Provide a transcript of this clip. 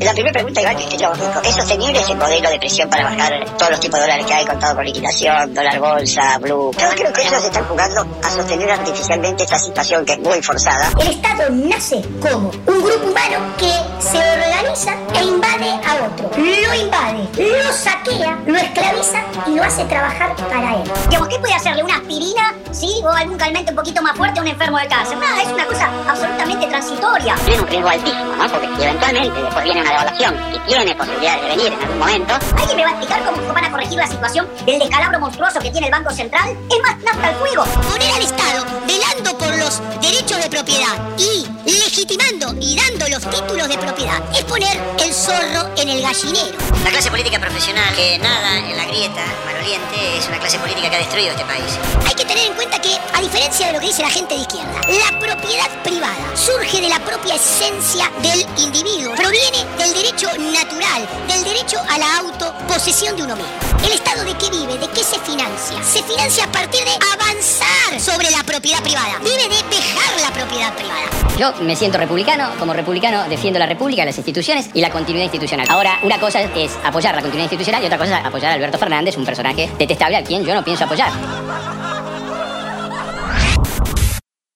La primera pregunta, igual que yo, ¿es sostenible ese modelo de presión para bajar todos los tipos de dólares que hay contado con liquidación, dólar bolsa, blue? Yo creo que ellos están jugando a sostener artificialmente esta situación que es muy forzada. El Estado nace como un grupo humano que se organiza e invade a otro. Lo invade, lo esclaviza y lo hace trabajar para él. Digamos, ¿qué puede hacerle? ¿Una aspirina? ¿Sí? ¿O algún calmante un poquito más fuerte a un enfermo de cáncer? Nada, es una cosa absolutamente transitoria. Tiene un riesgo altísimo, ¿no? Porque eventualmente después viene una devaluación y tiene posibilidades de venir en algún momento. ¿Alguien me va a explicar cómo van a corregir la situación del descalabro monstruoso que tiene el Banco Central? Es más nafta al fuego. Poner al Estado velando por los derechos de propiedad y legitimando y dando los títulos de propiedad es poner el zorro en el gallinero. La clase política profesional que nada en la grieta maloliente es una clase política que ha destruido este país. Hay que tener en cuenta que, a diferencia de lo que dice la gente de izquierda, la propiedad privada surge de la propia esencia del individuo, proviene del derecho natural, del derecho a la autoposesión de uno mismo. ¿El Estado de qué vive? ¿De qué se financia? Se financia a partir de avanzar sobre la propiedad privada. Vive de dejar la propiedad privada. Yo me siento republicano, como republicano defiendo la república, las instituciones y la continuidad institucional. Ahora, una cosa es apoyar la continuidad institucional y otra cosa es apoyar a Alberto Fernández, un personaje detestable a quien yo no pienso apoyar.